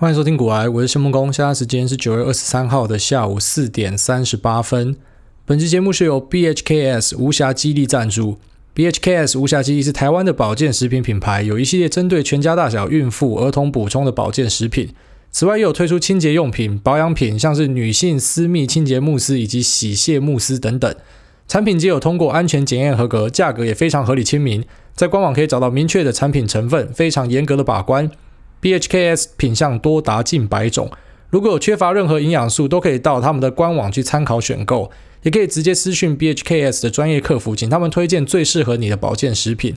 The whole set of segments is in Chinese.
欢迎收听股癌，我是谢孟公。现在时间是九月二十三号的下午四点三十八分。本期节目是由 BHKS 无暇肌力赞助。BHKS 无暇肌力是台湾的保健食品品牌，有一系列针对全家大小、孕妇、儿童补充的保健食品。此外，也有推出清洁用品、保养品，像是女性私密清洁慕斯以及洗卸慕斯等等。产品皆有通过安全检验合格，价格也非常合理亲民。在官网可以找到明确的产品成分，非常严格的把关。BHKS 品项多达近百种，如果有缺乏任何营养素，都可以到他们的官网去参考选购，也可以直接私讯 BHKS 的专业客服，请他们推荐最适合你的保健食品。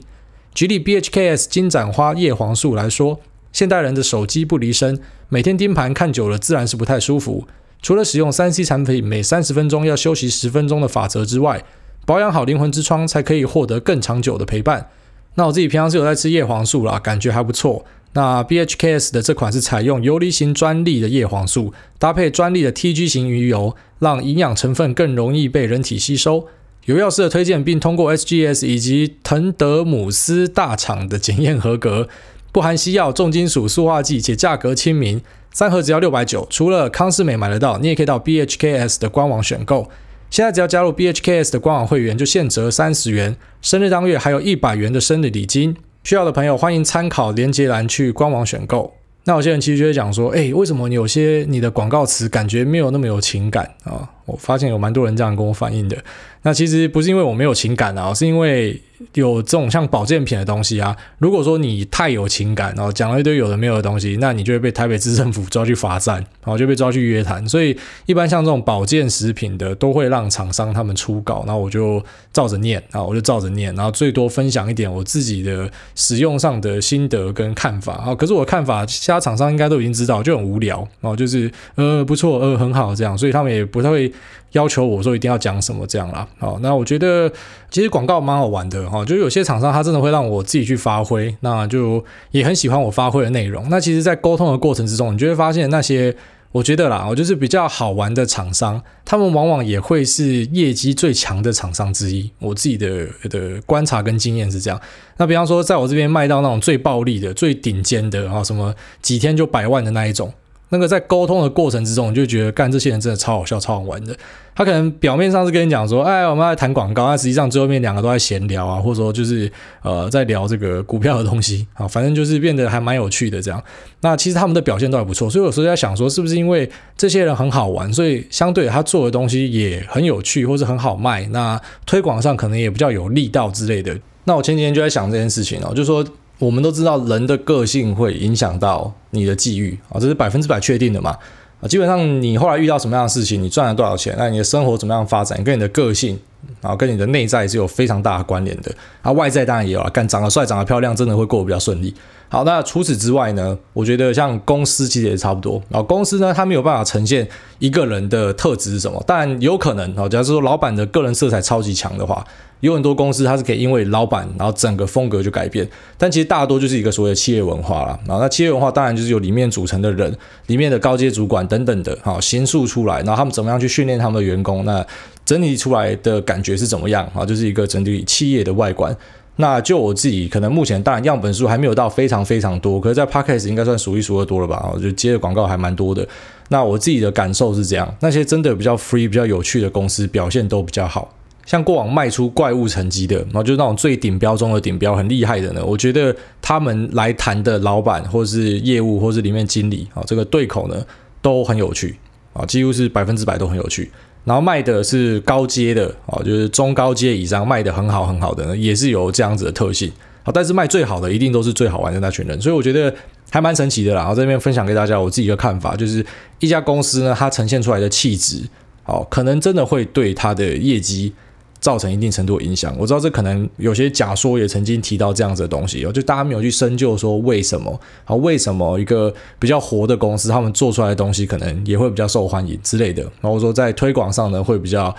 举例 BHKS 金盏花叶黄素来说，现代人的手机不离身，每天盯盘看久了，自然是不太舒服。除了使用 3C 产品每三十分钟要休息十分钟的法则之外，保养好灵魂之窗，才可以获得更长久的陪伴。那我自己平常是有在吃叶黄素啦，感觉还不错。那 BHKS 的这款是采用游离型专利的叶黄素，搭配专利的 TG 型鱼油，让营养成分更容易被人体吸收。有药师的推荐，并通过 SGS 以及滕德姆斯大厂的检验合格，不含西药、重金属、塑化剂，且价格亲民，三盒只要六百九。除了康是美买得到，你也可以到 BHKS 的官网选购。现在只要加入 BHKS 的官网会员，就现折三十元，生日当月还有一百元的生日礼金。需要的朋友欢迎参考连接栏去官网选购。那有些人其实就会讲说，诶，为什么你有些你的广告词感觉没有那么有情感啊？我发现有蛮多人这样跟我反映的。那其实不是因为我没有情感啊，是因为。有这种像保健品的东西啊，如果说你太有情感，然后讲了一堆有的没有的东西，那你就会被台北市政府抓去罚站，然后就被抓去约谈。所以一般像这种保健食品的，都会让厂商他们出稿，然后我就照着念啊，我就照着念，然后最多分享一点我自己的使用上的心得跟看法啊。可是我的看法，其他厂商应该都已经知道，就很无聊，然后就是呃不错，呃很好这样，所以他们也不太会。要求我说一定要讲什么这样啦，好，那我觉得其实广告蛮好玩的哈，就有些厂商他真的会让我自己去发挥，那就也很喜欢我发挥的内容。那其实，在沟通的过程之中，你就会发现那些我觉得啦，我就是比较好玩的厂商，他们往往也会是业绩最强的厂商之一。我自己的的观察跟经验是这样。那比方说，在我这边卖到那种最暴利的、最顶尖的啊，什么几天就百万的那一种。那个在沟通的过程之中，你就觉得干这些人真的超好笑、超好玩的。他可能表面上是跟你讲说，哎，我们在谈广告，但实际上最后面两个都在闲聊啊，或者说就是呃在聊这个股票的东西 啊，反正就是变得还蛮有趣的这样。那其实他们的表现都还不错，所以有时候在想说，是不是因为这些人很好玩，所以相对他做的东西也很有趣，或是很好卖，那推广上可能也比较有力道之类的。那我前几天就在想这件事情哦，就说。我们都知道人的个性会影响到你的际遇啊，这是百分之百确定的嘛。啊，基本上你后来遇到什么样的事情，你赚了多少钱，那你的生活怎么样发展，跟你的个性啊，跟你的内在是有非常大的关联的啊，外在当然也有啊，干长得帅、长得漂亮，真的会过得比较顺利。好，那除此之外呢，我觉得像公司其实也差不多，然后公司呢，它没有办法呈现一个人的特质是什么，当然有可能啊，假如说老板的个人色彩超级强的话。有很多公司，它是可以因为老板，然后整个风格就改变。但其实大多就是一个所谓的企业文化了。然后那企业文化当然就是由里面组成的人，里面的高阶主管等等的，好形塑出来。然后他们怎么样去训练他们的员工？那整理出来的感觉是怎么样？啊，就是一个整体企业的外观。那就我自己可能目前当然样本数还没有到非常非常多，可是在 Podcast 应该算数一数二多了吧？我就接的广告还蛮多的。那我自己的感受是这样：那些真的比较 free、比较有趣的公司表现都比较好。像过往卖出怪物成绩的，然后就是那种最顶标中的顶标，很厉害的呢。我觉得他们来谈的老板，或是业务，或是里面经理啊，这个对口呢都很有趣啊，几乎是百分之百都很有趣。然后卖的是高阶的啊，就是中高阶以上卖的很好很好的，也是有这样子的特性啊。但是卖最好的一定都是最好玩的那群人，所以我觉得还蛮神奇的啦。然后这边分享给大家我自己的看法，就是一家公司呢，它呈现出来的气质，哦，可能真的会对它的业绩。造成一定程度的影响，我知道这可能有些假说也曾经提到这样子的东西，就大家没有去深究说为什么，好，为什么一个比较活的公司，他们做出来的东西可能也会比较受欢迎之类的，然后说在推广上呢会比较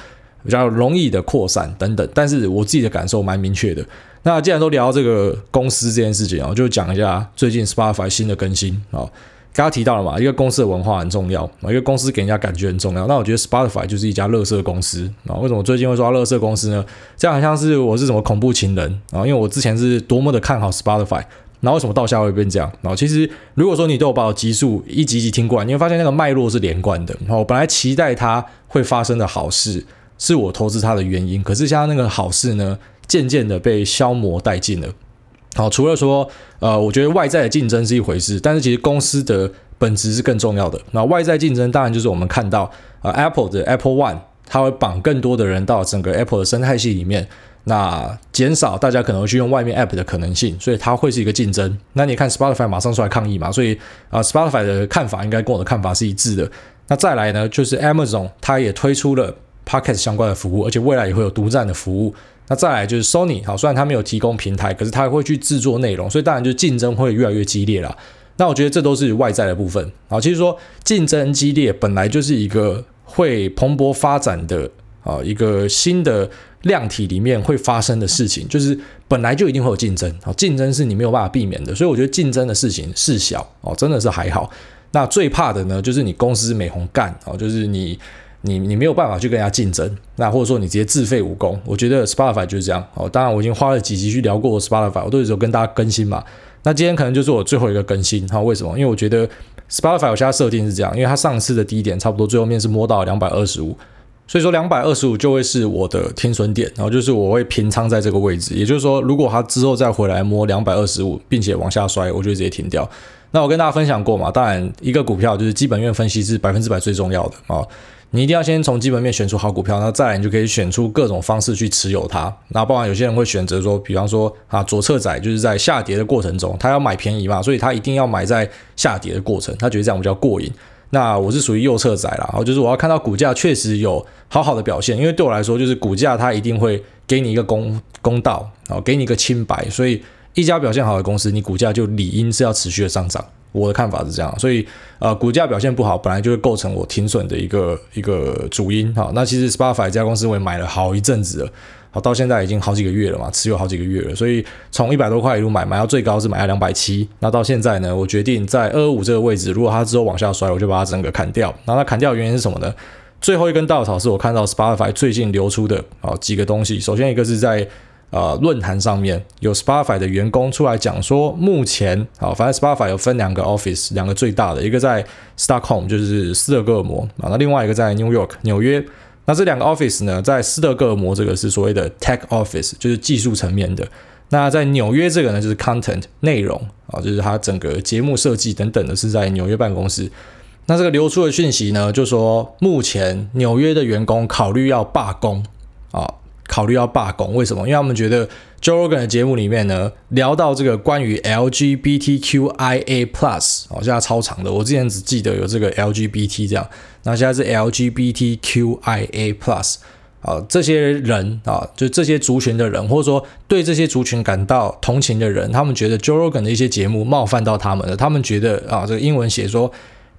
比较容易的扩散等等，但是我自己的感受蛮明确的。那既然都聊到这个公司这件事情啊，就讲一下最近 Spotify 新的更新啊。刚刚提到了嘛，一个公司的文化很重要啊，一个公司给人家感觉很重要。那我觉得 Spotify 就是一家垃圾公司啊。为什么最近会说垃圾公司呢？这样好像是我是什么恐怖情人啊？因为我之前是多么的看好 Spotify，那为什么到下会变这样？然后其实如果说你都有把我集数一集一集听过来，你会发现那个脉络是连贯的。然后我本来期待它会发生的好事，是我投资它的原因。可是现在那个好事呢，渐渐的被消磨殆尽了。好，除了说，呃，我觉得外在的竞争是一回事，但是其实公司的本质是更重要的。那外在竞争当然就是我们看到，呃，Apple 的 Apple One，它会绑更多的人到整个 Apple 的生态系里面。那减少大家可能会去用外面 App 的可能性，所以它会是一个竞争。那你看 Spotify 马上出来抗议嘛，所以啊，Spotify 的看法应该跟我的看法是一致的。那再来呢，就是 Amazon 它也推出了 Podcast 相关的服务，而且未来也会有独占的服务。那再来就是 Sony，好，虽然它没有提供平台，可是它会去制作内容，所以当然就竞争会越来越激烈了。那我觉得这都是外在的部分。好，其实说竞争激烈本来就是一个会蓬勃发展的啊一个新的。量体里面会发生的事情，就是本来就一定会有竞争，好，竞争是你没有办法避免的，所以我觉得竞争的事情事小哦，真的是还好。那最怕的呢，就是你公司没红干哦，就是你你你没有办法去跟人家竞争，那或者说你直接自废武功。我觉得 Spotify 就是这样哦。当然我已经花了几集去聊过 Spotify，我都有跟大家更新嘛。那今天可能就是我最后一个更新，哈，为什么？因为我觉得 Spotify 我现在设定是这样，因为它上次的低点差不多最后面是摸到两百二十五。所以说两百二十五就会是我的停损点，然后就是我会平仓在这个位置。也就是说，如果它之后再回来摸两百二十五，并且往下摔，我就直接停掉。那我跟大家分享过嘛，当然一个股票就是基本面分析是百分之百最重要的啊。你一定要先从基本面选出好股票，那再来你就可以选出各种方式去持有它。那包含有些人会选择说，比方说啊左侧仔就是在下跌的过程中，他要买便宜嘛，所以他一定要买在下跌的过程，他觉得这样比较过瘾。那我是属于右侧仔啦，然后就是我要看到股价确实有好好的表现，因为对我来说，就是股价它一定会给你一个公公道，然后给你一个清白，所以一家表现好的公司，你股价就理应是要持续的上涨。我的看法是这样，所以呃，股价表现不好，本来就会构成我停损的一个一个主因。好，那其实 Spotify 这家公司我也买了好一阵子了。好，到现在已经好几个月了嘛，持有好几个月了，所以从一百多块一路买，买到最高是买了两百七。那到现在呢，我决定在二二五这个位置，如果它之后往下摔，我就把它整个砍掉。然后它砍掉的原因是什么呢？最后一根稻草是我看到 Spotify 最近流出的啊几个东西。首先一个是在呃论坛上面有 Spotify 的员工出来讲说，目前啊，反正 Spotify 有分两个 office，两个最大的，一个在 Stockholm，就是斯德哥尔摩啊，那另外一个在 New York，纽约。那这两个 office 呢，在斯德哥尔摩这个是所谓的 tech office，就是技术层面的；那在纽约这个呢，就是 content 内容啊，就是它整个节目设计等等的，是在纽约办公室。那这个流出的讯息呢，就说目前纽约的员工考虑要罢工。考虑要罢工，为什么？因为他们觉得 joergan 的节目里面呢，聊到这个关于 LGBTQIA Plus，哦，现在超长的，我之前只记得有这个 LGBT 这样，那现在是 LGBTQIA Plus，啊，这些人啊，就这些族群的人，或者说对这些族群感到同情的人，他们觉得 joergan 的一些节目冒犯到他们了，他们觉得啊，这个英文写说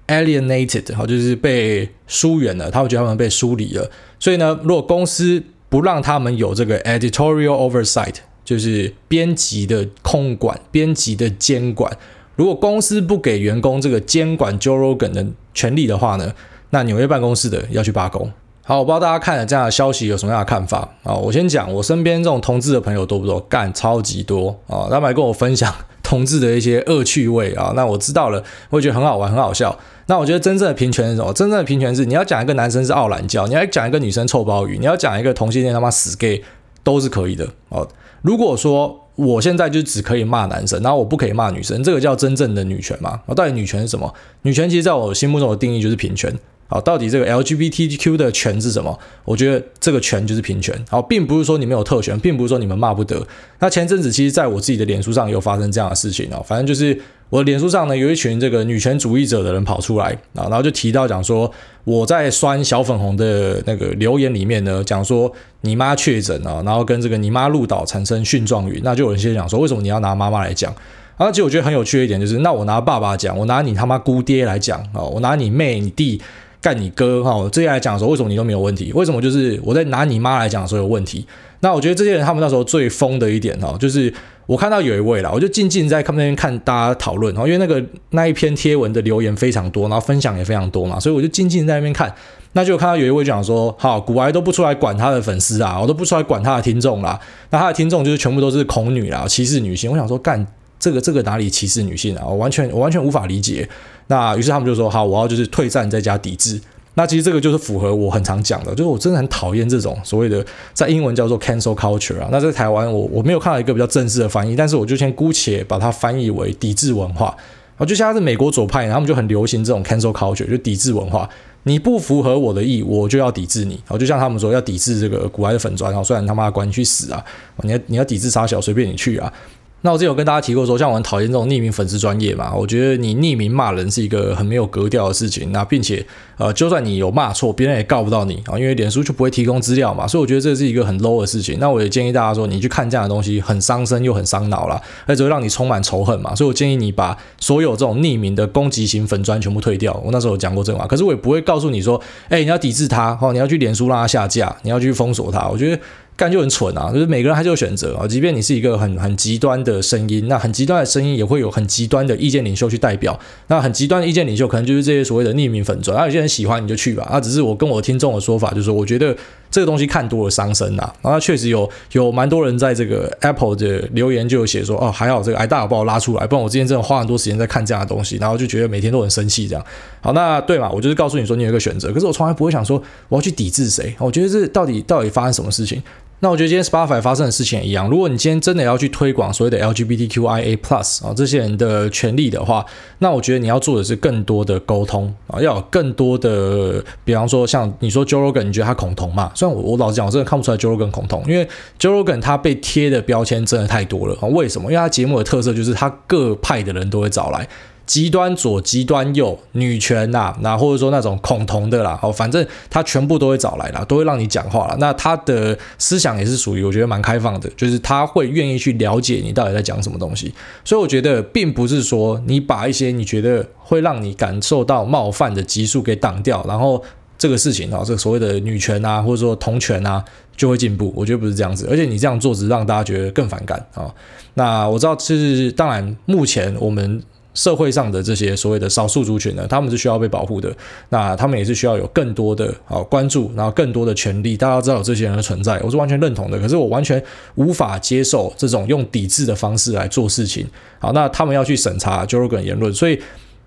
alienated，好，就是被疏远了，他们觉得他们被疏离了，所以呢，如果公司不让他们有这个 editorial oversight，就是编辑的控管、编辑的监管。如果公司不给员工这个监管 Joe Rogan 的权利的话呢，那纽约办公室的要去罢工。好，我不知道大家看了这样的消息有什么样的看法啊？我先讲，我身边这种同志的朋友多不多？干超级多啊！他们还跟我分享同志的一些恶趣味啊。那我知道了，我觉得很好玩，很好笑。那我觉得真正的平权是什么？真正的平权是你要讲一个男生是傲懒教，你要讲一个女生臭鲍鱼，你要讲一个同性恋他妈死 gay 都是可以的哦。如果说我现在就只可以骂男生，然后我不可以骂女生，这个叫真正的女权吗？到底女权是什么？女权其实在我心目中的定义就是平权。好，到底这个 LGBTQ 的权是什么？我觉得这个权就是平权。好，并不是说你们有特权，并不是说你们骂不得。那前阵子其实在我自己的脸书上有发生这样的事情哦，反正就是我的脸书上呢有一群这个女权主义者的人跑出来啊，然后就提到讲说我在酸小粉红的那个留言里面呢，讲说你妈确诊啊，然后跟这个你妈入岛产生蕈状语，那就有人先讲说为什么你要拿妈妈来讲？而且我觉得很有趣的一点就是，那我拿爸爸讲，我拿你他妈姑爹来讲啊，我拿你妹你弟。干你哥哈！这些来讲的时候，为什么你都没有问题？为什么就是我在拿你妈来讲的时候有问题？那我觉得这些人他们那时候最疯的一点哈，就是我看到有一位啦，我就静静在看那边看大家讨论然后，因为那个那一篇贴文的留言非常多，然后分享也非常多嘛，所以我就静静在那边看。那就看到有一位讲说，好，股癌都不出来管他的粉丝啊，我都不出来管他的听众啦。那他的听众就是全部都是恐女啦，歧视女性。我想说，干。这个这个哪里歧视女性啊？我完全我完全无法理解。那于是他们就说好，我要就是退战再加抵制。那其实这个就是符合我很常讲的，就是我真的很讨厌这种所谓的在英文叫做 cancel culture 啊。那在台湾我我没有看到一个比较正式的翻译，但是我就先姑且把它翻译为抵制文化。啊，就像是美国左派，他们就很流行这种 cancel culture，就抵制文化。你不符合我的意，我就要抵制你。就像他们说要抵制这个古埃的粉砖，然后虽然他妈管你去死啊，你要你要抵制杀小，随便你去啊。那我之前有跟大家提过说，像我很讨厌这种匿名粉丝专业嘛，我觉得你匿名骂人是一个很没有格调的事情。那并且，呃，就算你有骂错，别人也告不到你啊，因为脸书就不会提供资料嘛。所以我觉得这是一个很 low 的事情。那我也建议大家说，你去看这样的东西很伤身又很伤脑啦，而且会让你充满仇恨嘛。所以我建议你把所有这种匿名的攻击型粉砖全部退掉。我那时候有讲过这话，可是我也不会告诉你说，哎，你要抵制他，哦，你要去脸书让他下架，你要去封锁他。我觉得。干就很蠢啊！就是每个人还是有选择啊，即便你是一个很很极端的声音，那很极端的声音也会有很极端的意见领袖去代表。那很极端的意见领袖可能就是这些所谓的匿名粉专，啊，有些人喜欢你就去吧。啊，只是我跟我听众的说法，就是说我觉得这个东西看多了伤身呐。然后确实有有蛮多人在这个 Apple 的留言就有写说，哦，还好这个 i 大有把我拉出来，不然我之前真的花很多时间在看这样的东西，然后就觉得每天都很生气这样。好，那对嘛，我就是告诉你说你有一个选择，可是我从来不会想说我要去抵制谁。我觉得这到底到底发生什么事情？那我觉得今天 Spotify 发生的事情也一样。如果你今天真的要去推广所谓的 LGBTQIA Plus 啊这些人的权利的话，那我觉得你要做的是更多的沟通啊，要有更多的，比方说像你说 Joe Rogan，你觉得他恐同嘛？虽然我我老实讲，我真的看不出来 Joe Rogan 恐同，因为 Joe Rogan 他被贴的标签真的太多了啊。为什么？因为他节目的特色就是他各派的人都会找来。极端左、极端右、女权呐、啊，那或者说那种恐同的啦，哦，反正他全部都会找来啦，都会让你讲话啦。那他的思想也是属于我觉得蛮开放的，就是他会愿意去了解你到底在讲什么东西。所以我觉得并不是说你把一些你觉得会让你感受到冒犯的集数给挡掉，然后这个事情啊，这个所谓的女权啊，或者说同权啊，就会进步。我觉得不是这样子，而且你这样做只是让大家觉得更反感啊。那我知道，是当然，目前我们。社会上的这些所谓的少数族群呢，他们是需要被保护的，那他们也是需要有更多的啊关注，然后更多的权利。大家知道有这些人的存在，我是完全认同的。可是我完全无法接受这种用抵制的方式来做事情。好，那他们要去审查 Joe Rogan 言论，所以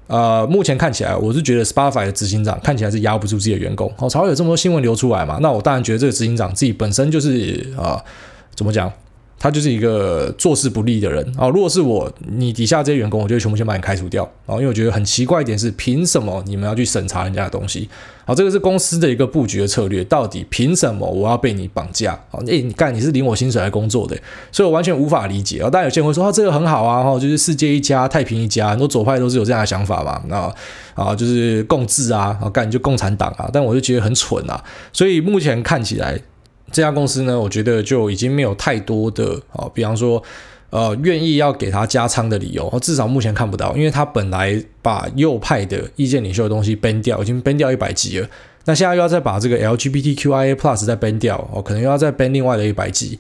呃，目前看起来我是觉得 Spotify 的执行长看起来是压不住自己的员工，哦，才会有这么多新闻流出来嘛。那我当然觉得这个执行长自己本身就是啊，怎么讲？他就是一个做事不力的人啊！如果是我，你底下这些员工，我就全部先把你开除掉啊！因为我觉得很奇怪一点是，凭什么你们要去审查人家的东西？好，这个是公司的一个布局的策略。到底凭什么我要被你绑架？好，诶，你干，你是领我薪水来工作的，所以我完全无法理解啊！但有些人会说，啊，这个很好啊，哈，就是世界一家，太平一家，很多左派都是有这样的想法嘛，啊啊，就是共治啊，啊，干你就共产党啊！但我就觉得很蠢啊！所以目前看起来。这家公司呢，我觉得就已经没有太多的啊，比方说，呃，愿意要给他加仓的理由，至少目前看不到，因为他本来把右派的意见领袖的东西 ban 掉，已经 ban 掉一百集了，那现在又要再把这个 LGBTQIA Plus 再 ban 掉，哦，可能又要再 ban 另外的一百集。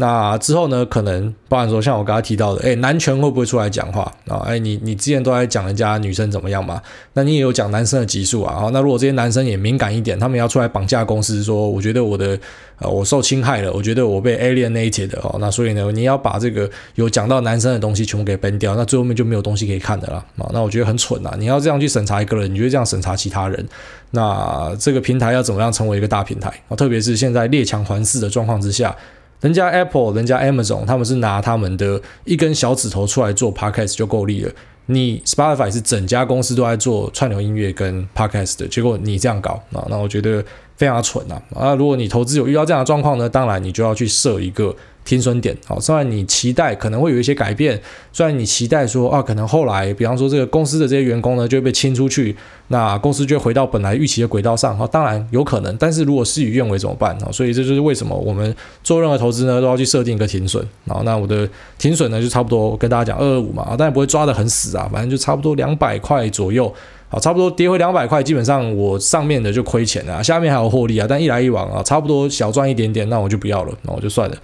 那之后呢，可能包含说像我刚才提到的，哎，男权会不会出来讲话啊？哎，你你之前都在讲人家女生怎么样嘛？那你也有讲男生的激素啊？好那如果这些男生也敏感一点，他们要出来绑架公司，说我觉得我的呃我受侵害了，我觉得我被 alienated 哦，那所以呢，你要把这个有讲到男生的东西全部给崩掉，那最后面就没有东西可以看的了啊。那我觉得很蠢啊！你要这样去审查一个人，你就这样审查其他人，那这个平台要怎么样成为一个大平台啊？特别是现在列强环伺的状况之下。人家 Apple，人家 Amazon，他们是拿他们的一根小指头出来做 Podcast 就够力了。你 Spotify 是整家公司都在做串流音乐跟 Podcast 的，结果你这样搞啊，那我觉得非常蠢呐！啊，如果你投资有遇到这样的状况呢，当然你就要去设一个。停损点，好，虽然你期待可能会有一些改变，虽然你期待说啊，可能后来，比方说这个公司的这些员工呢就会被清出去，那公司就会回到本来预期的轨道上，哈，当然有可能，但是如果事与愿违怎么办？啊，所以这就是为什么我们做任何投资呢都要去设定一个停损，好，那我的停损呢就差不多跟大家讲二二五嘛，当然不会抓得很死啊，反正就差不多两百块左右，好，差不多跌回两百块，基本上我上面的就亏钱了，下面还有获利啊，但一来一往啊，差不多小赚一点点，那我就不要了，那我就算了。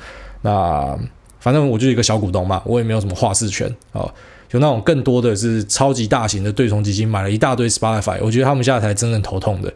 那反正我就一个小股东嘛，我也没有什么话事权啊。有那种更多的是超级大型的对冲基金买了一大堆 Spotify，我觉得他们现在才真正头痛的。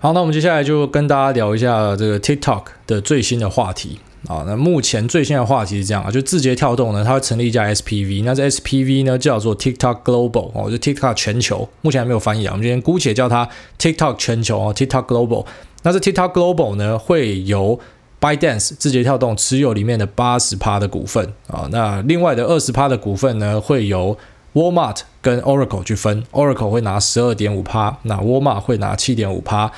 好，那我们接下来就跟大家聊一下这个 TikTok 的最新的话题。啊。那目前最新的话题是这样啊，就字节跳动呢，它成立一家 SPV，那这 SPV 呢叫做 TikTok Global 哦，就 TikTok 全球，目前还没有翻译啊，我们今天姑且叫它 TikTok 全球哦，TikTok Global。那这 TikTok Global 呢会由 Bydance 字节跳动持有里面的八十趴的股份啊，那另外的二十趴的股份呢会由 Walmart 跟 Oracle 去分，Oracle 会拿十二点五趴，那 Walmart 会拿七点五趴。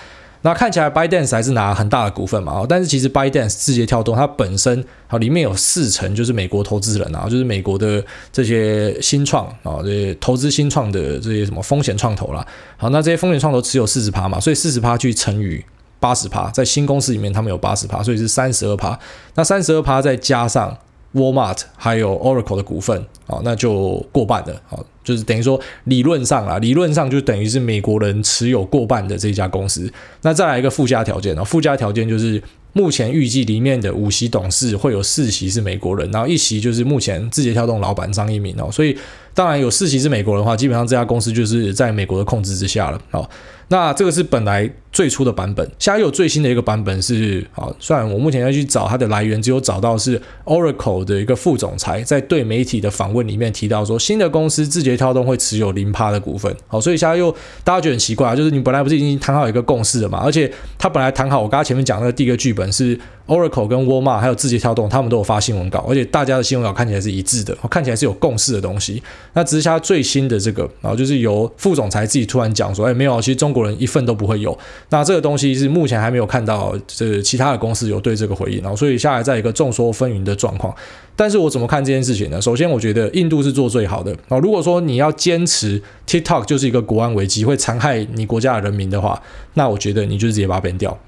那看起来 Bydance 还是拿很大的股份嘛，但是其实 Bydance 字节跳动它本身啊里面有四成就是美国投资人啊，就是美国的这些新创啊，这些投资新创的这些什么风险创投啦。好，那这些风险创投持有四十趴嘛，所以四十趴去乘以八十趴，在新公司里面他们有八十趴，所以是三十二趴。那三十二趴再加上 Walmart 还有 Oracle 的股份，啊，那就过半了，啊，就是等于说理论上啊，理论上就等于是美国人持有过半的这家公司。那再来一个附加条件啊，附加条件就是目前预计里面的五席董事会有四席是美国人，然后一席就是目前字节跳动老板张一鸣哦，所以当然有四席是美国人的话，基本上这家公司就是在美国的控制之下了，好。那这个是本来最初的版本，现在有最新的一个版本是啊，虽然我目前要去找它的来源，只有找到是 Oracle 的一个副总裁在对媒体的访问里面提到说，新的公司字节跳动会持有零趴的股份，好，所以现在又大家觉得很奇怪，就是你本来不是已经谈好一个共识了嘛，而且他本来谈好，我刚刚前面讲那个第一个剧本是 Oracle 跟 Walmart 还有字节跳动，他们都有发新闻稿，而且大家的新闻稿看起来是一致的，看起来是有共识的东西。那只是现在最新的这个，然后就是由副总裁自己突然讲说，哎，没有，其实中国。人一份都不会有，那这个东西是目前还没有看到这其他的公司有对这个回应，然后所以下来在一个众说纷纭的状况。但是我怎么看这件事情呢？首先，我觉得印度是做最好的啊。如果说你要坚持 TikTok 就是一个国安危机，会残害你国家的人民的话，那我觉得你就直接把它扁掉，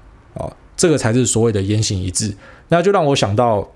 这个才是所谓的言行一致。那就让我想到。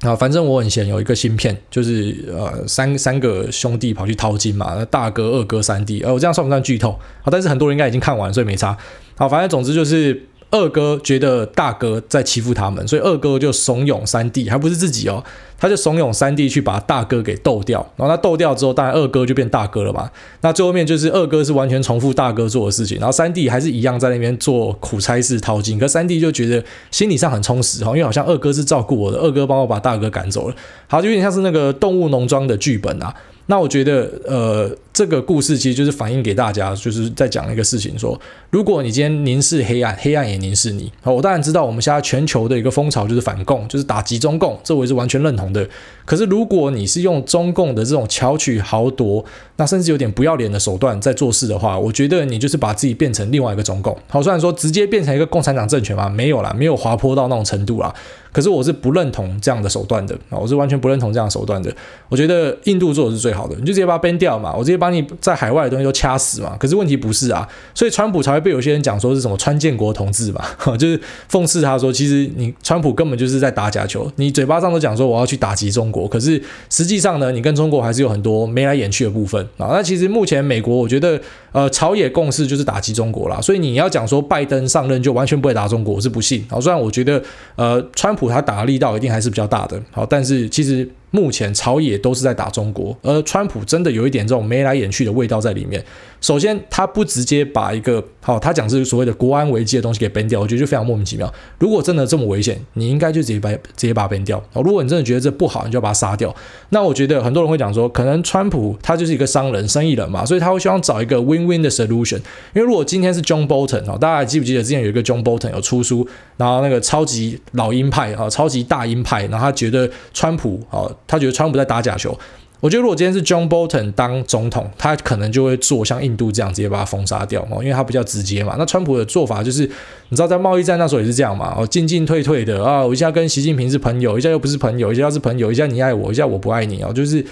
啊，反正我很闲，有一个芯片，就是呃三三个兄弟跑去淘金嘛，大哥、二哥、三弟，呃，我这样算不算剧透？啊，但是很多人应该已经看完，所以没差。好，反正总之就是。二哥觉得大哥在欺负他们，所以二哥就怂恿三弟，还不是自己哦，他就怂恿三弟去把大哥给斗掉。然后他斗掉之后，当然二哥就变大哥了嘛。那最后面就是二哥是完全重复大哥做的事情，然后三弟还是一样在那边做苦差事淘金。可三弟就觉得心理上很充实哈，因为好像二哥是照顾我的，二哥帮我把大哥赶走了。好，就有点像是那个动物农庄的剧本啊。那我觉得，呃，这个故事其实就是反映给大家，就是在讲一个事情说，说如果你今天凝视黑暗，黑暗也凝视你。好，我当然知道我们现在全球的一个风潮就是反共，就是打击中共，这我也是完全认同的。可是如果你是用中共的这种巧取豪夺，那甚至有点不要脸的手段在做事的话，我觉得你就是把自己变成另外一个中共。好，虽然说直接变成一个共产党政权嘛，没有啦，没有滑坡到那种程度啦。可是我是不认同这样的手段的啊，我是完全不认同这样的手段的。我觉得印度做的是最好的，你就直接把它 ban 掉嘛，我直接把你在海外的东西都掐死嘛。可是问题不是啊，所以川普才会被有些人讲说是什么川建国同志嘛，就是讽刺他说，其实你川普根本就是在打假球，你嘴巴上都讲说我要去打击中国，可是实际上呢，你跟中国还是有很多眉来眼去的部分啊。那其实目前美国我觉得呃朝野共识就是打击中国啦，所以你要讲说拜登上任就完全不会打中国，我是不信。好，虽然我觉得呃川普。他打的力道一定还是比较大的，好，但是其实目前朝野都是在打中国，而川普真的有一点这种眉来眼去的味道在里面。首先，他不直接把一个好，他讲是所谓的国安危机的东西给 ban 掉，我觉得就非常莫名其妙。如果真的这么危险，你应该就直接把直接把它 ban 掉。如果你真的觉得这不好，你就要把它杀掉。那我觉得很多人会讲说，可能川普他就是一个商人、生意人嘛，所以他会希望找一个 win-win 的 solution。因为如果今天是 John Bolton 哦，大家还记不记得之前有一个 John Bolton 有出书，然后那个超级老鹰派啊，超级大鹰派，然后他觉得川普啊，他觉得川普在打假球。我觉得如果今天是 John Bolton 当总统，他可能就会做像印度这样，直接把他封杀掉哦，因为他比较直接嘛。那川普的做法就是，你知道在贸易战那时候也是这样嘛，哦，进进退退的啊，我一下跟习近平是朋友，一下又不是朋友，一下是朋友，一下你爱我，一下我不爱你啊，就是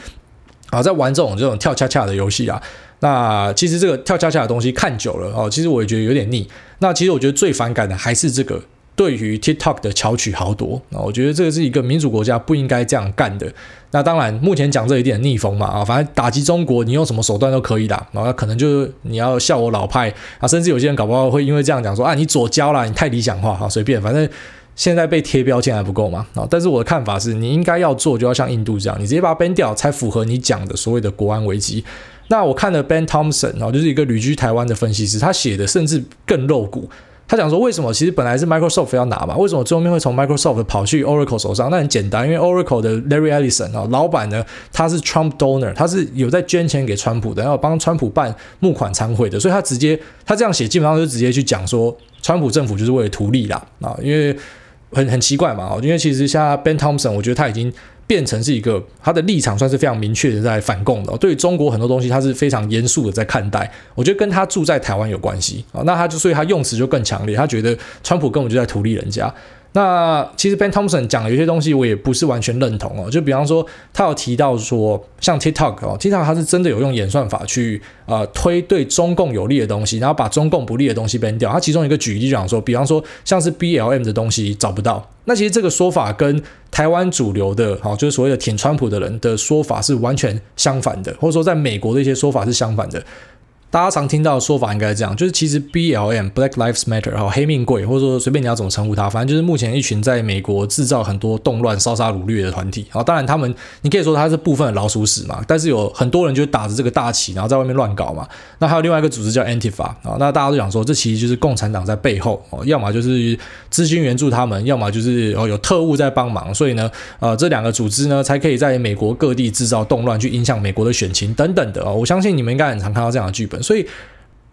啊，在玩这种这种跳恰恰的游戏啊。那其实这个跳恰恰的东西看久了哦，其实我也觉得有点腻。那其实我觉得最反感的还是这个。对于 TikTok 的巧取豪夺，那我觉得这个是一个民主国家不应该这样干的。那当然，目前讲这一点逆风嘛啊，反正打击中国，你用什么手段都可以啦。然后可能就是你要笑我老派啊，甚至有些人搞不好会因为这样讲说啊，你左交啦，你太理想化哈，随便，反正现在被贴标签还不够嘛啊。但是我的看法是，你应该要做，就要像印度这样，你直接把它 ban 掉，才符合你讲的所谓的国安危机。那我看了 Ben Thompson 啊，就是一个旅居台湾的分析师，他写的甚至更露骨。他讲说，为什么其实本来是 Microsoft 要拿嘛？为什么最后面会从 Microsoft 跑去 Oracle 手上？那很简单，因为 Oracle 的 Larry Ellison 啊，老板呢，他是 Trump donor，他是有在捐钱给川普的，然后帮川普办募款参会的，所以他直接他这样写，基本上就直接去讲说，川普政府就是为了图利啦啊，因为很很奇怪嘛，因为其实像 Ben Thompson，我觉得他已经。变成是一个他的立场算是非常明确的在反共的，对于中国很多东西他是非常严肃的在看待。我觉得跟他住在台湾有关系啊，那他就所以他用词就更强烈，他觉得川普根本就在图利人家。那其实 Ben Thompson 讲的有些东西我也不是完全认同哦，就比方说他有提到说像 TikTok 哦，TikTok 它是真的有用演算法去呃推对中共有利的东西，然后把中共不利的东西 ban 掉。他其中一个举例讲说，比方说像是 BLM 的东西找不到，那其实这个说法跟台湾主流的哈，就是所谓的挺川普的人的说法是完全相反的，或者说在美国的一些说法是相反的。大家常听到的说法应该是这样，就是其实 BLM Black Lives Matter 哈，黑命贵，或者说随便你要怎么称呼它，反正就是目前一群在美国制造很多动乱、烧杀掳掠的团体。啊当然他们，你可以说它是部分的老鼠屎嘛，但是有很多人就打着这个大旗，然后在外面乱搞嘛。那还有另外一个组织叫 Antifa 啊，那大家都想说这其实就是共产党在背后哦，要么就是资金援助他们，要么就是哦有特务在帮忙，所以呢，呃这两个组织呢才可以在美国各地制造动乱，去影响美国的选情等等的哦。我相信你们应该很常看到这样的剧本。所以，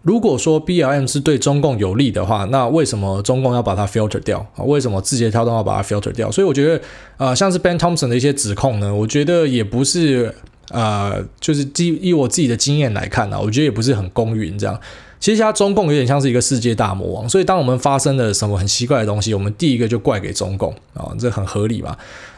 如果说 BLM 是对中共有利的话，那为什么中共要把它 filter 掉啊？为什么字节跳动要把它 filter 掉？所以我觉得，呃，像是 Ben Thompson 的一些指控呢，我觉得也不是，呃，就是基以我自己的经验来看呢，我觉得也不是很公允这样。其实现在中共有点像是一个世界大魔王，所以当我们发生了什么很奇怪的东西，我们第一个就怪给中共啊，这很合理嘛。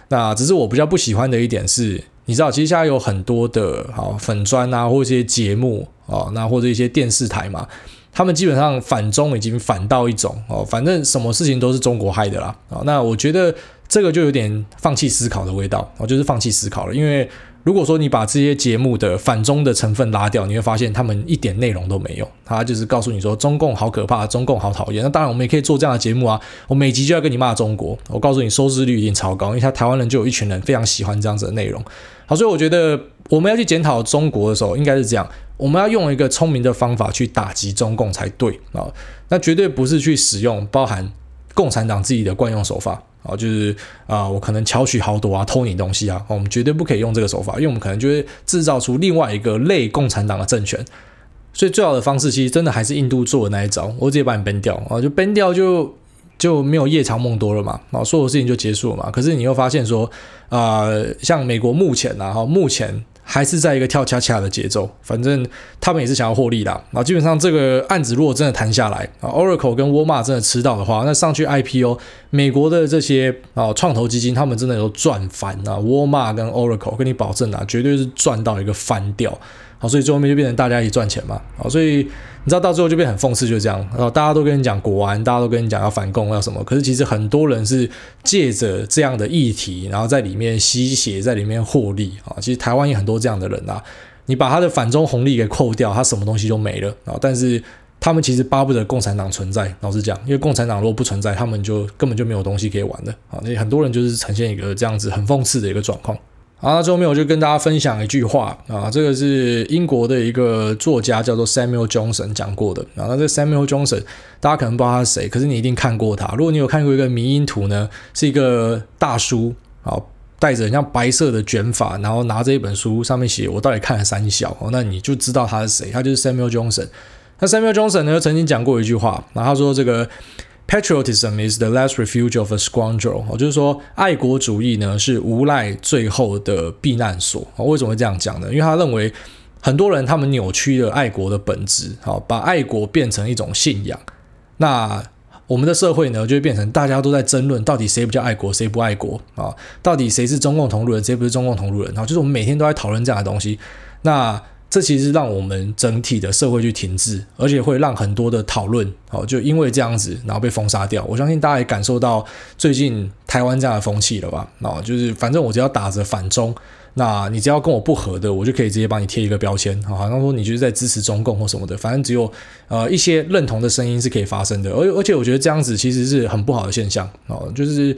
那只是我比较不喜欢的一点是。你知道，其实现在有很多的啊粉砖啊，或一些节目啊，那或者一些电视台嘛，他们基本上反中已经反到一种哦，反正什么事情都是中国害的啦啊。那我觉得这个就有点放弃思考的味道，我就是放弃思考了，因为。如果说你把这些节目的反中的成分拉掉，你会发现他们一点内容都没有。他就是告诉你说中共好可怕，中共好讨厌。那当然我们也可以做这样的节目啊，我每集就要跟你骂中国。我告诉你收视率一定超高，因为他台湾人就有一群人非常喜欢这样子的内容。好，所以我觉得我们要去检讨中国的时候，应该是这样，我们要用一个聪明的方法去打击中共才对啊。那绝对不是去使用包含共产党自己的惯用手法。啊，就是啊，我可能巧取豪夺啊，偷你东西啊，我们绝对不可以用这个手法，因为我们可能就会制造出另外一个类共产党的政权。所以最好的方式，其实真的还是印度做的那一招，我直接把你崩掉啊，就崩掉就就没有夜长梦多了嘛，啊，所有事情就结束了嘛。可是你又发现说，啊，像美国目前啊，哈，目前。还是在一个跳恰恰的节奏，反正他们也是想要获利的。然后基本上这个案子如果真的谈下来啊，Oracle 跟沃尔玛真的吃到的话，那上去 IPO，美国的这些啊创投基金他们真的都赚翻啊，沃尔玛跟 Oracle 跟你保证啊，绝对是赚到一个翻掉。好，所以最后面就变成大家一起赚钱嘛。好，所以你知道到最后就变很讽刺，就这样。然后大家都跟你讲国安，大家都跟你讲要反共要什么，可是其实很多人是借着这样的议题，然后在里面吸血，在里面获利啊。其实台湾也很多这样的人啊。你把他的反中红利给扣掉，他什么东西都没了啊。但是他们其实巴不得共产党存在。老实讲，因为共产党如果不存在，他们就根本就没有东西可以玩的啊。那很多人就是呈现一个这样子很讽刺的一个状况。好，那最后面我就跟大家分享一句话啊，这个是英国的一个作家叫做 Samuel Johnson 讲过的啊。那这 Samuel Johnson 大家可能不知道他是谁，可是你一定看过他。如果你有看过一个迷因图呢，是一个大叔啊，带着像白色的卷发，然后拿着一本书，上面写我到底看了三小，那你就知道他是谁，他就是 Samuel Johnson。那 Samuel Johnson 呢，曾经讲过一句话，然后他说这个。Patriotism is the last refuge of a scoundrel。哦，就是说，爱国主义呢是无赖最后的避难所。哦，为什么会这样讲呢？因为他认为很多人他们扭曲了爱国的本质，好，把爱国变成一种信仰。那我们的社会呢，就会变成大家都在争论，到底谁比较爱国，谁不爱国啊？到底谁是中共同路人，谁不是中共同路人？然后就是我们每天都在讨论这样的东西。那这其实让我们整体的社会去停滞，而且会让很多的讨论，哦，就因为这样子，然后被封杀掉。我相信大家也感受到最近台湾这样的风气了吧？哦，就是反正我只要打着反中，那你只要跟我不合的，我就可以直接帮你贴一个标签，好像说你就是在支持中共或什么的。反正只有呃一些认同的声音是可以发生的，而而且我觉得这样子其实是很不好的现象哦。就是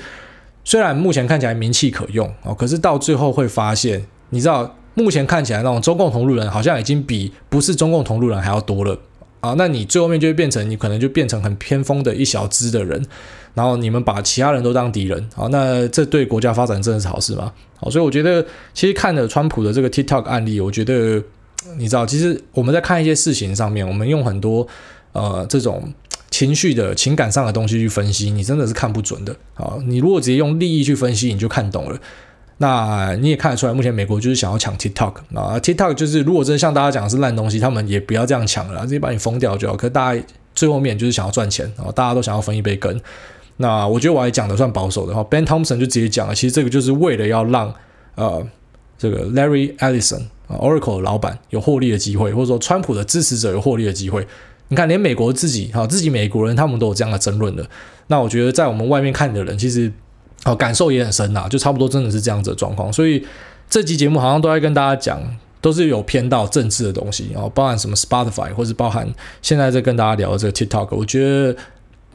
虽然目前看起来名气可用哦，可是到最后会发现，你知道。目前看起来，那种中共同路人好像已经比不是中共同路人还要多了。啊，那你最后面就会变成你可能就变成很偏锋的一小支的人，然后你们把其他人都当敌人，好，那这对国家发展真的是好事吗？好，所以我觉得其实看了川普的这个 TikTok 案例，我觉得你知道，其实我们在看一些事情上面，我们用很多呃这种情绪的情感上的东西去分析，你真的是看不准的。好，你如果直接用利益去分析，你就看懂了。那你也看得出来，目前美国就是想要抢 TikTok 啊，TikTok 就是如果真的像大家讲的是烂东西，他们也不要这样抢了，直接把你封掉就好。可是大家最后面就是想要赚钱啊，大家都想要分一杯羹。那我觉得我还讲的算保守的话，Ben Thompson 就直接讲了，其实这个就是为了要让呃这个 Larry Ellison 啊 Oracle 的老板有获利的机会，或者说川普的支持者有获利的机会。你看，连美国自己哈自己美国人他们都有这样的争论的。那我觉得在我们外面看的人，其实。哦，感受也很深呐，就差不多真的是这样子的状况，所以这集节目好像都在跟大家讲，都是有偏到政治的东西，哦，包含什么 Spotify，或是包含现在在跟大家聊的这个 TikTok，我觉得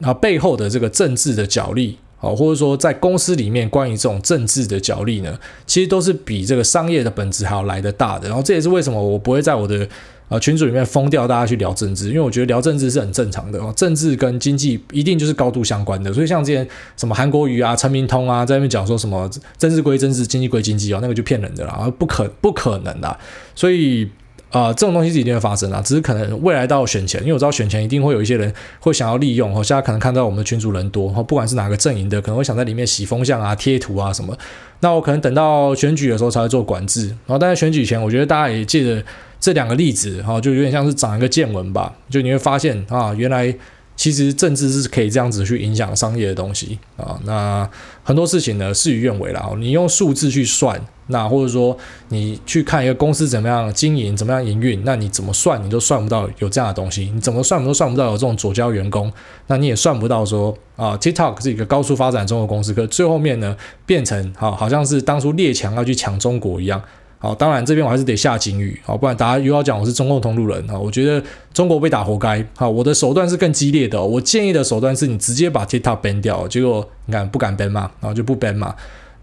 啊背后的这个政治的角力，哦，或者说在公司里面关于这种政治的角力呢，其实都是比这个商业的本质还要来得大的，然后这也是为什么我不会在我的。啊，群组里面疯掉，大家去聊政治，因为我觉得聊政治是很正常的哦。政治跟经济一定就是高度相关的，所以像之前什么韩国瑜啊、陈明通啊，在那边讲说什么政治归政治，经济归经济哦，那个就骗人的啦，不可不可能的。所以啊、呃，这种东西是一定会发生的，只是可能未来到选前，因为我知道选前一定会有一些人会想要利用哦。现在可能看到我们的群组人多哦，不管是哪个阵营的，可能会想在里面洗风向啊、贴图啊什么。那我可能等到选举的时候才会做管制。然后，但在选举前，我觉得大家也记得。这两个例子哈，就有点像是长一个见闻吧。就你会发现啊，原来其实政治是可以这样子去影响商业的东西啊。那很多事情呢，事与愿违了。你用数字去算，那或者说你去看一个公司怎么样经营，怎么样营运，那你怎么算，你都算不到有这样的东西。你怎么算，都算不到有这种左交员工。那你也算不到说啊，TikTok 是一个高速发展中的公司，可最后面呢，变成好好像是当初列强要去抢中国一样。好，当然这边我还是得下警语，好，不然大家又要讲我是中共同路人啊。我觉得中国被打活该。好，我的手段是更激烈的，我建议的手段是你直接把 TikTok ban 掉，结果你看不敢 ban 嘛，然后就不 ban 嘛。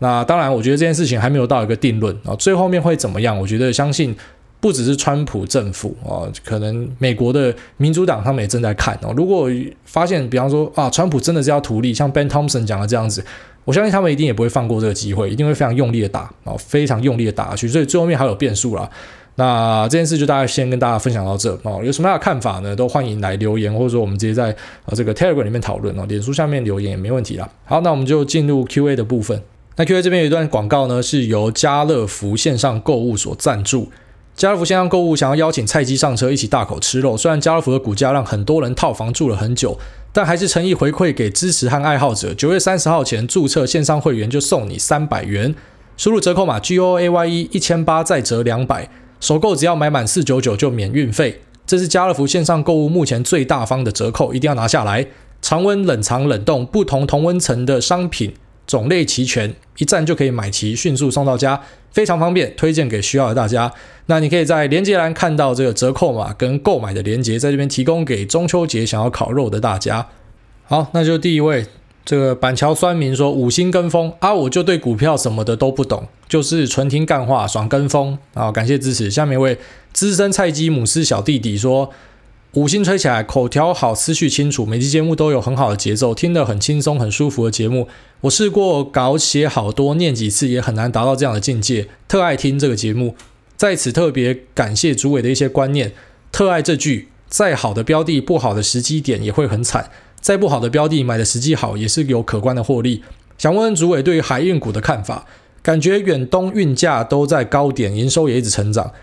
那当然，我觉得这件事情还没有到一个定论啊，最后面会怎么样？我觉得相信不只是川普政府啊，可能美国的民主党他们也正在看哦。如果发现，比方说啊，川普真的是要图利，像 Ben Thompson 讲的这样子。我相信他们一定也不会放过这个机会，一定会非常用力的打，哦，非常用力的打下去，所以最后面还有变数啦。那这件事就大概先跟大家分享到这哦，有什么样的看法呢？都欢迎来留言，或者说我们直接在呃这个 Telegram 里面讨论哦，脸书下面留言也没问题啦。好，那我们就进入 Q&A 的部分。那 Q&A 这边有一段广告呢，是由家乐福线上购物所赞助。家乐福线上购物想要邀请菜鸡上车一起大口吃肉，虽然家乐福的股价让很多人套房住了很久。但还是诚意回馈给支持和爱好者。九月三十号前注册线上会员就送你三百元，输入折扣码 G O A Y E 一千八再折两百，首购只要买满四九九就免运费。这是家乐福线上购物目前最大方的折扣，一定要拿下来。常温、冷藏、冷冻，不同同温层的商品种类齐全，一站就可以买齐，迅速送到家。非常方便，推荐给需要的大家。那你可以在连接栏看到这个折扣码跟购买的连接，在这边提供给中秋节想要烤肉的大家。好，那就第一位，这个板桥酸民说五星跟风啊，我就对股票什么的都不懂，就是纯听干话，爽跟风啊，感谢支持。下面一位资深菜鸡姆斯小弟弟说。五星吹起来，口条好，思绪清楚，每期节目都有很好的节奏，听得很轻松、很舒服的节目。我试过稿写好多，念几次也很难达到这样的境界。特爱听这个节目，在此特别感谢主委的一些观念。特爱这句：再好的标的，不好的时机点也会很惨；再不好的标的，买的时机好也是有可观的获利。想问问主委对于海运股的看法？感觉远东运价都在高点，营收也一直成长，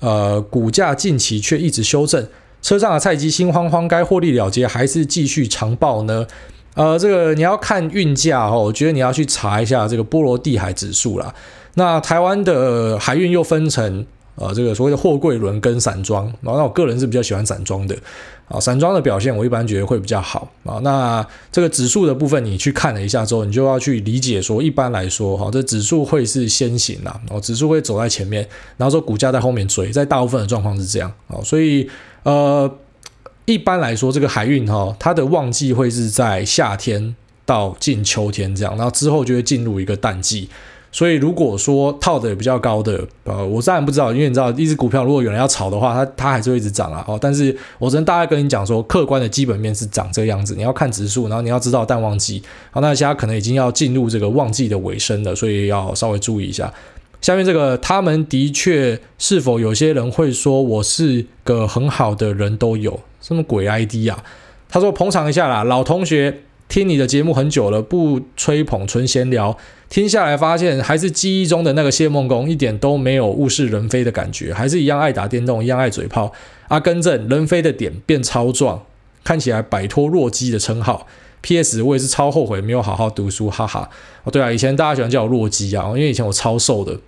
呃，股价近期却一直修正。车上的菜鸡心慌慌，该获利了结还是继续长抱呢？呃，这个你要看运价哦，我觉得你要去查一下这个波罗的海指数啦。那台湾的海运又分成呃这个所谓的货柜轮跟散装，然后那我个人是比较喜欢散装的啊，散装的表现我一般觉得会比较好啊。那这个指数的部分你去看了一下之后，你就要去理解说，一般来说哈，这指数会是先行啦，哦，指数会走在前面，然后说股价在后面追，在大部分的状况是这样啊，所以。呃，一般来说，这个海运哈，它的旺季会是在夏天到近秋天这样，然后之后就会进入一个淡季。所以如果说套的也比较高的，呃，我当然不知道，因为你知道，一只股票如果有人要炒的话，它它还是会一直涨啊。哦，但是我只能大概跟你讲说，客观的基本面是长这个样子。你要看指数，然后你要知道淡旺季。好，那现在可能已经要进入这个旺季的尾声了，所以要稍微注意一下。下面这个，他们的确是否有些人会说我是个很好的人都有什么鬼 ID 啊？他说捧场一下啦，老同学。听你的节目很久了，不吹捧纯闲聊，听下来发现还是记忆中的那个谢孟恭，一点都没有物是人非的感觉，还是一样爱打电动，一样爱嘴炮。阿根正人非的点变超壮，看起来摆脱弱鸡的称号。P.S. 我也是超后悔没有好好读书，哈哈。哦，对啊，以前大家喜欢叫我弱鸡啊，因为以前我超瘦的。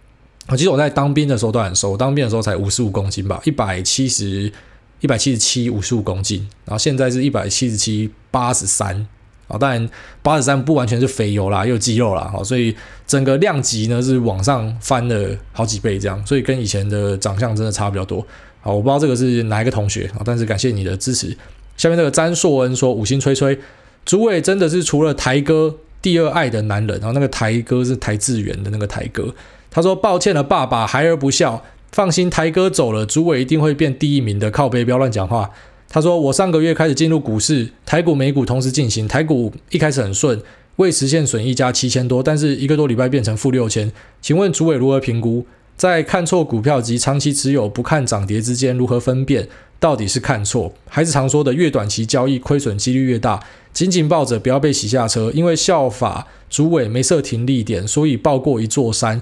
我记得我在当兵的时候都很瘦，我当兵的时候才五十五公斤吧，一百七十，一百七十七，五十五公斤，然后现在是一百七十七，八十三。啊，当然八十三不完全是肥油啦，也有肌肉啦，好，所以整个量级呢是往上翻了好几倍这样，所以跟以前的长相真的差比较多。好，我不知道这个是哪一个同学啊，但是感谢你的支持。下面这个詹硕恩说五星吹吹，诸位真的是除了台哥第二爱的男人，然后那个台哥是台智远的那个台哥，他说抱歉了爸爸，孩儿不孝，放心台哥走了，主委一定会变第一名的，靠背不要乱讲话。他说：“我上个月开始进入股市，台股、美股同时进行。台股一开始很顺，未实现损益加七千多，但是一个多礼拜变成负六千。请问主委如何评估？在看错股票及长期持有不看涨跌之间，如何分辨到底是看错，还是常说的越短期交易亏损几率越大？紧紧抱着，不要被洗下车。因为效法主委没设停利点，所以抱过一座山，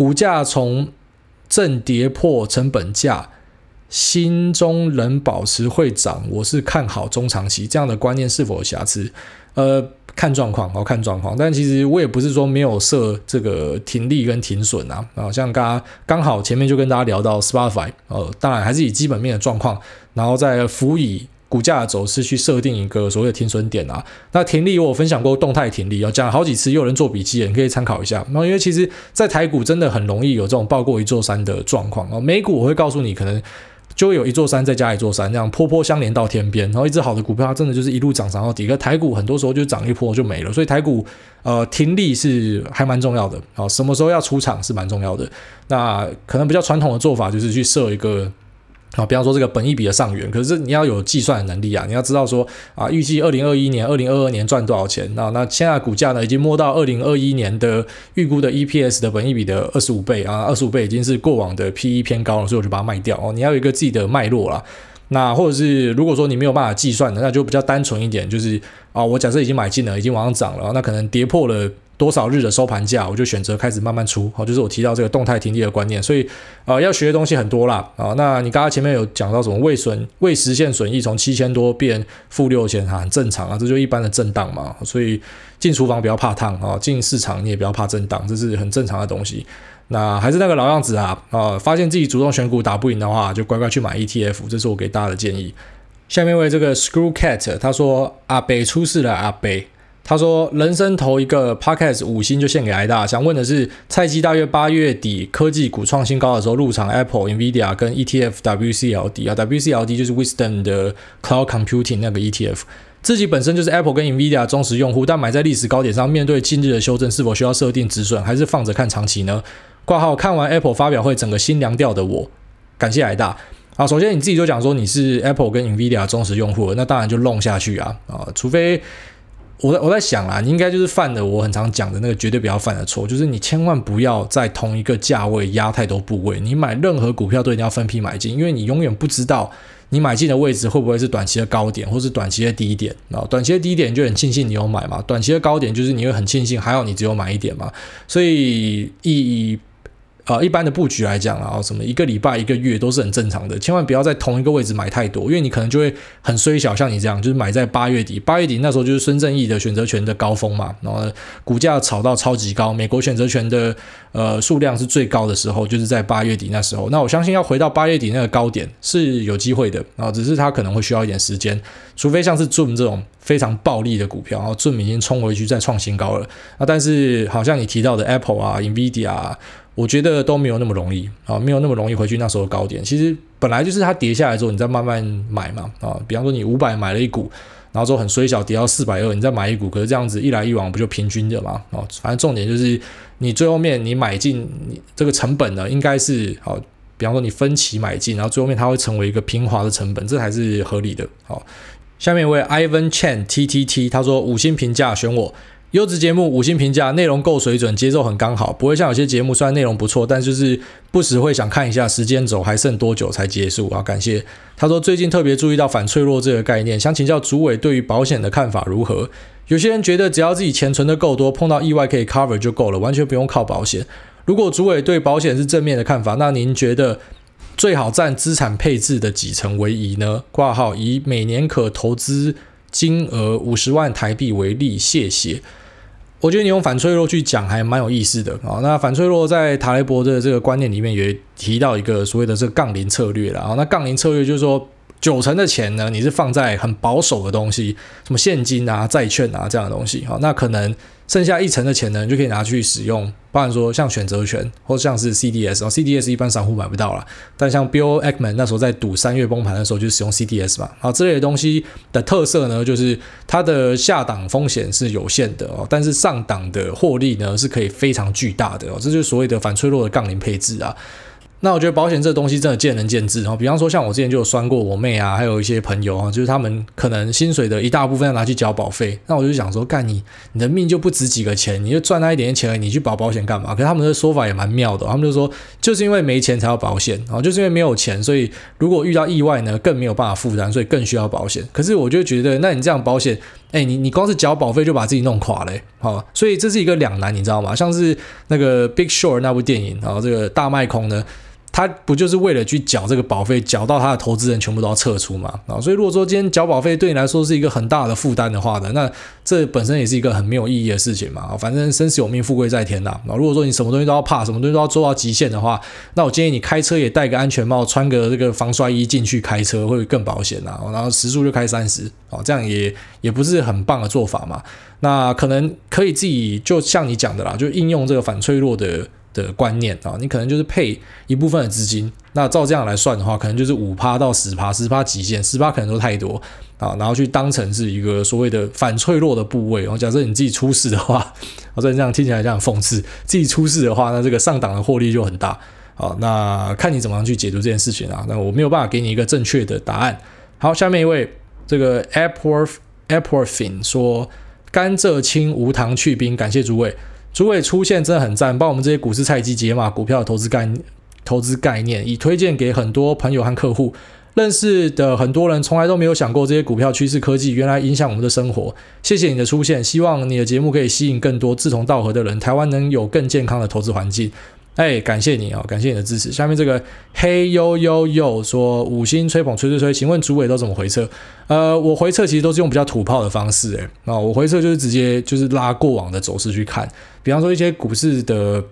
股价从正跌破成本价。”心中仍保持会涨，我是看好中长期这样的观念是否有瑕疵？呃，看状况，好看状况。但其实我也不是说没有设这个停利跟停损啊，啊，像刚刚好前面就跟大家聊到 Spotify，呃，当然还是以基本面的状况，然后再辅以股价的走势去设定一个所谓的停损点啊。那停利我分享过动态停利，要讲了好几次，又有人做笔记，你可以参考一下。那因为其实，在台股真的很容易有这种爆过一座山的状况啊。美股我会告诉你，可能。就有一座山再加一座山，这样坡坡相连到天边。然后一只好的股票，它真的就是一路涨涨到底。可台股很多时候就涨一波就没了，所以台股呃停利是还蛮重要的。好，什么时候要出场是蛮重要的。那可能比较传统的做法就是去设一个。啊，比方说这个本益比的上缘，可是你要有计算的能力啊，你要知道说啊，预计二零二一年、二零二二年赚多少钱？那那现在股价呢，已经摸到二零二一年的预估的 EPS 的本益比的二十五倍啊，二十五倍已经是过往的 PE 偏高了，所以我就把它卖掉哦。你要有一个自己的脉络啦。那或者是如果说你没有办法计算的，那就比较单纯一点，就是啊，我假设已经买进了，已经往上涨了，那可能跌破了。多少日的收盘价，我就选择开始慢慢出，好，就是我提到这个动态停利的观念，所以呃要学的东西很多啦，啊，那你刚刚前面有讲到什么未损未实现损益从七千多变负六千，哈，很正常啊，这就一般的震荡嘛，所以进厨房不要怕烫啊，进市场你也不要怕震荡，这是很正常的东西。那还是那个老样子啊，啊，发现自己主动选股打不赢的话，就乖乖去买 ETF，这是我给大家的建议。下面为这个 Screw Cat，他说阿北出事了，阿北。他说：“人生投一个 Podcast 五星就献给癌大。想问的是，菜鸡大约八月底科技股创新高的时候入场 Apple、Nvidia 跟 ETF WCLD 啊，WCLD 就是 Wisdom 的 Cloud Computing 那个 ETF。自己本身就是 Apple 跟 Nvidia 忠实用户，但买在历史高点上，面对近日的修正，是否需要设定止损，还是放着看长期呢？”挂号看完 Apple 发表会，整个心凉掉的我，感谢癌大啊。首先你自己就讲说你是 Apple 跟 Nvidia 忠实用户，那当然就弄下去啊啊，除非。我在我在想啊，你应该就是犯了我很常讲的那个绝对不要犯的错，就是你千万不要在同一个价位压太多部位。你买任何股票都一定要分批买进，因为你永远不知道你买进的位置会不会是短期的高点，或是短期的低点啊。短期的低点就很庆幸你有买嘛，短期的高点就是你会很庆幸还好你只有买一点嘛。所以以呃，一般的布局来讲啊，什么一个礼拜、一个月都是很正常的，千万不要在同一个位置买太多，因为你可能就会很衰小。像你这样，就是买在八月底，八月底那时候就是孙正义的选择权的高峰嘛，然后股价炒到超级高，美国选择权的呃数量是最高的时候，就是在八月底那时候。那我相信要回到八月底那个高点是有机会的啊，只是它可能会需要一点时间，除非像是 Zoom 这种非常暴利的股票，然后 Zoom 已经冲回去再创新高了啊。但是好像你提到的 Apple 啊、Nvidia 啊。我觉得都没有那么容易啊，没有那么容易回去那时候高点。其实本来就是它跌下来之后，你再慢慢买嘛啊。比方说你五百买了一股，然后之后很衰小跌到四百二，你再买一股，可是这样子一来一往不就平均的嘛哦？反正重点就是你最后面你买进你这个成本呢，应该是好。比方说你分期买进，然后最后面它会成为一个平滑的成本，这才是合理的。好，下面一位 Ivan Chen T T T，他说五星评价选我。优质节目五星评价，内容够水准，节奏很刚好，不会像有些节目虽然内容不错，但就是不时会想看一下时间轴还剩多久才结束啊。感谢他说最近特别注意到反脆弱这个概念，想请教主委对于保险的看法如何？有些人觉得只要自己钱存得够多，碰到意外可以 cover 就够了，完全不用靠保险。如果主委对保险是正面的看法，那您觉得最好占资产配置的几成为宜呢？挂号以每年可投资金额五十万台币为例，谢谢。我觉得你用反脆弱去讲还蛮有意思的啊。那反脆弱在塔雷伯的这个观念里面也提到一个所谓的这个杠铃策略了啊。那杠铃策略就是说，九成的钱呢，你是放在很保守的东西，什么现金啊、债券啊这样的东西啊。那可能剩下一成的钱呢，你就可以拿去使用。包含说像选择权，或者像是 CDS 哦，CDS 一般散户买不到啦。但像 Bill Ackman 那时候在赌三月崩盘的时候，就使用 CDS 嘛。好，这类的东西的特色呢，就是它的下档风险是有限的哦，但是上档的获利呢是可以非常巨大的哦。这就是所谓的反脆弱的杠铃配置啊。那我觉得保险这东西真的见仁见智哈，比方说像我之前就有拴过我妹啊，还有一些朋友啊，就是他们可能薪水的一大部分要拿去缴保费，那我就想说，干你你的命就不值几个钱，你就赚那一点钱，你去保保险干嘛？可是他们的说法也蛮妙的，他们就说就是因为没钱才要保险啊，就是因为没有钱，所以如果遇到意外呢，更没有办法负担，所以更需要保险。可是我就觉得，那你这样保险，哎，你你光是缴保费就把自己弄垮了，好，所以这是一个两难，你知道吗？像是那个 Big Short 那部电影，然后这个大卖空呢。他不就是为了去缴这个保费，缴到他的投资人全部都要撤出嘛？啊，所以如果说今天缴保费对你来说是一个很大的负担的话呢，那这本身也是一个很没有意义的事情嘛。啊反正生死有命，富贵在天呐。啊，如果说你什么东西都要怕，什么东西都要做到极限的话，那我建议你开车也戴个安全帽，穿个这个防摔衣进去开车会更保险呐。然后时速就开三十，哦，这样也也不是很棒的做法嘛。那可能可以自己就像你讲的啦，就应用这个反脆弱的。的观念啊，你可能就是配一部分的资金，那照这样来算的话，可能就是五趴到十趴，十趴极限，十趴可能都太多啊，然后去当成是一个所谓的反脆弱的部位。然后假设你自己出事的话，我说你这样听起来这样讽刺，自己出事的话，那这个上档的获利就很大啊。那看你怎么样去解读这件事情啊。那我没有办法给你一个正确的答案。好，下面一位这个 Airport Airportfin 说甘蔗青无糖去冰，感谢诸位。主委出现真的很赞，帮我们这些股市菜鸡解码股票投资概投资概念，已推荐给很多朋友和客户。认识的很多人从来都没有想过这些股票趋势科技原来影响我们的生活。谢谢你的出现，希望你的节目可以吸引更多志同道合的人，台湾能有更健康的投资环境。哎，感谢你啊，感谢你的支持。下面这个嘿呦呦呦说五星吹捧吹吹吹，请问主委都怎么回撤？呃，我回撤其实都是用比较土炮的方式，哎，啊，我回撤就是直接就是拉过往的走势去看，比方说一些股市的。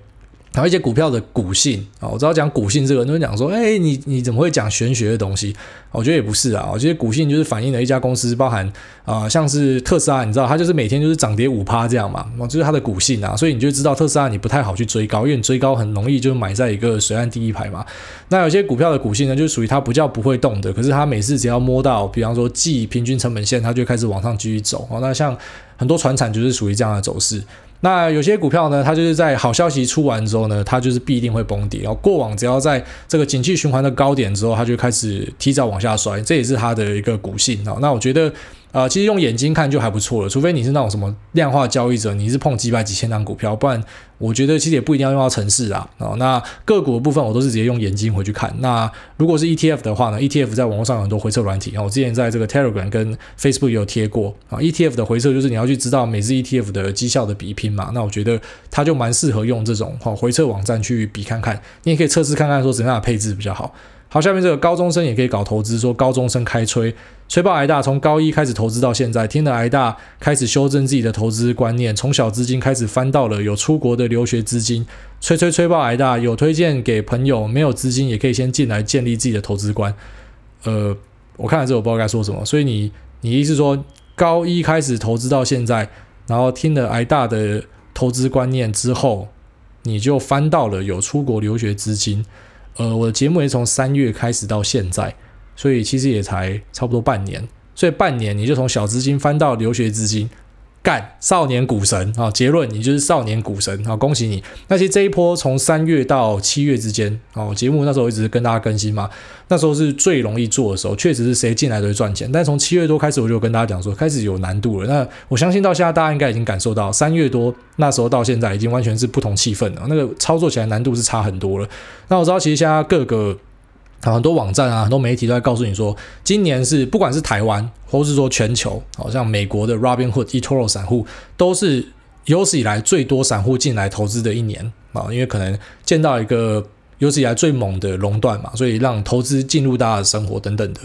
然后一些股票的股性啊，我知道讲股性这个，人都会讲说，哎，你你怎么会讲玄学的东西？我觉得也不是啊，我觉得股性就是反映了一家公司，包含啊、像是特斯拉，你知道它就是每天就是涨跌五趴这样嘛，就是它的股性啊，所以你就知道特斯拉你不太好去追高，因为你追高很容易就买在一个水岸第一排嘛。那有些股票的股性呢，就是属于它不叫不会动的，可是它每次只要摸到，比方说季平均成本线，它就开始往上继续走。那像很多船产就是属于这样的走势。那有些股票呢，它就是在好消息出完之后呢，它就是必定会崩底。然后过往只要在这个景气循环的高点之后，它就开始提早往下摔，这也是它的一个股性啊。那我觉得。啊、呃，其实用眼睛看就还不错了，除非你是那种什么量化交易者，你是碰几百几千张股票，不然我觉得其实也不一定要用到程式啊。啊、哦，那个股的部分我都是直接用眼睛回去看。那如果是 ETF 的话呢，ETF 在网络上有很多回测软体，然后我之前在这个 Telegram 跟 Facebook 也有贴过啊。ETF 的回测就是你要去知道每支 ETF 的绩效的比拼嘛，那我觉得它就蛮适合用这种哈回测网站去比看看，你也可以测试看看说怎样的配置比较好。好，下面这个高中生也可以搞投资，说高中生开吹，吹爆癌大，从高一开始投资到现在，听了癌大开始修正自己的投资观念，从小资金开始翻到了有出国的留学资金，吹吹吹爆癌大，有推荐给朋友，没有资金也可以先进来建立自己的投资观。呃，我看了之后我不知道该说什么，所以你你意思说高一开始投资到现在，然后听了癌大的投资观念之后。你就翻到了有出国留学资金。呃，我的节目也从三月开始到现在，所以其实也才差不多半年。所以半年你就从小资金翻到留学资金。干少年股神啊！结论，你就是少年股神啊！恭喜你！那其实这一波从三月到七月之间哦，节目那时候一直跟大家更新嘛，那时候是最容易做的时候，确实是谁进来都会赚钱。但从七月多开始，我就跟大家讲说，开始有难度了。那我相信到现在大家应该已经感受到，三月多那时候到现在已经完全是不同气氛了，那个操作起来难度是差很多了。那我知道，其实现在各个。很多网站啊，很多媒体都在告诉你说，今年是不管是台湾，或是说全球，好像美国的 Robinhood、eToro 散户都是有史以来最多散户进来投资的一年啊，因为可能见到一个有史以来最猛的垄断嘛，所以让投资进入大家的生活等等的。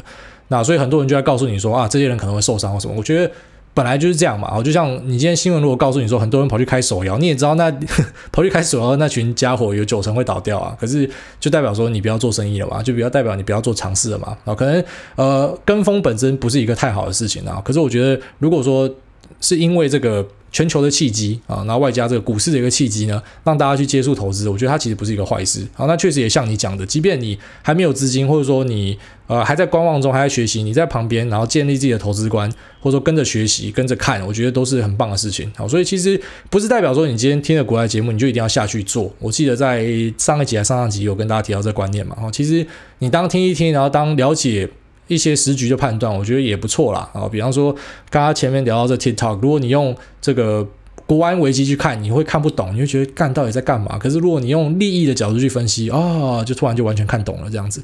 那所以很多人就在告诉你说啊，这些人可能会受伤或什么。我觉得。本来就是这样嘛，哦就像你今天新闻如果告诉你说很多人跑去开手摇，你也知道那 跑去开手摇那群家伙有九成会倒掉啊，可是就代表说你不要做生意了嘛，就比较代表你不要做尝试了嘛，啊，可能呃跟风本身不是一个太好的事情啊，可是我觉得如果说是因为这个。全球的契机啊，然后外加这个股市的一个契机呢，让大家去接触投资，我觉得它其实不是一个坏事。好，那确实也像你讲的，即便你还没有资金，或者说你呃还在观望中，还在学习，你在旁边，然后建立自己的投资观，或者说跟着学习、跟着看，我觉得都是很棒的事情。好，所以其实不是代表说你今天听了国外节目，你就一定要下去做。我记得在上一集还上上集有跟大家提到这观念嘛。哈，其实你当听一听，然后当了解。一些时局的判断，我觉得也不错啦。啊，比方说，刚刚前面聊到这 TikTok，如果你用这个国安危机去看，你会看不懂，你会觉得干到底在干嘛？可是如果你用利益的角度去分析，啊、就突然就完全看懂了这样子。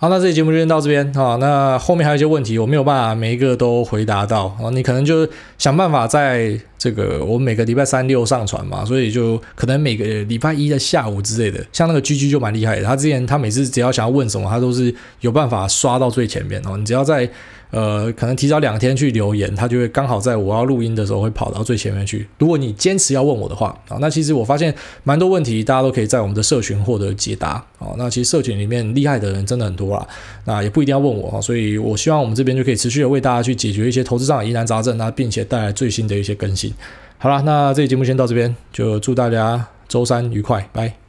好，那这期节目就先到这边啊。那后面还有一些问题，我没有办法每一个都回答到啊。你可能就想办法在这个我每个礼拜三六上传嘛，所以就可能每个礼拜一的下午之类的。像那个 GG 就蛮厉害的，他之前他每次只要想要问什么，他都是有办法刷到最前面哦。你只要在。呃，可能提早两天去留言，他就会刚好在我要录音的时候会跑到最前面去。如果你坚持要问我的话啊，那其实我发现蛮多问题，大家都可以在我们的社群获得解答啊。那其实社群里面厉害的人真的很多啦，那也不一定要问我啊。所以我希望我们这边就可以持续的为大家去解决一些投资上的疑难杂症，那并且带来最新的一些更新。好了，那这期节目先到这边，就祝大家周三愉快，拜。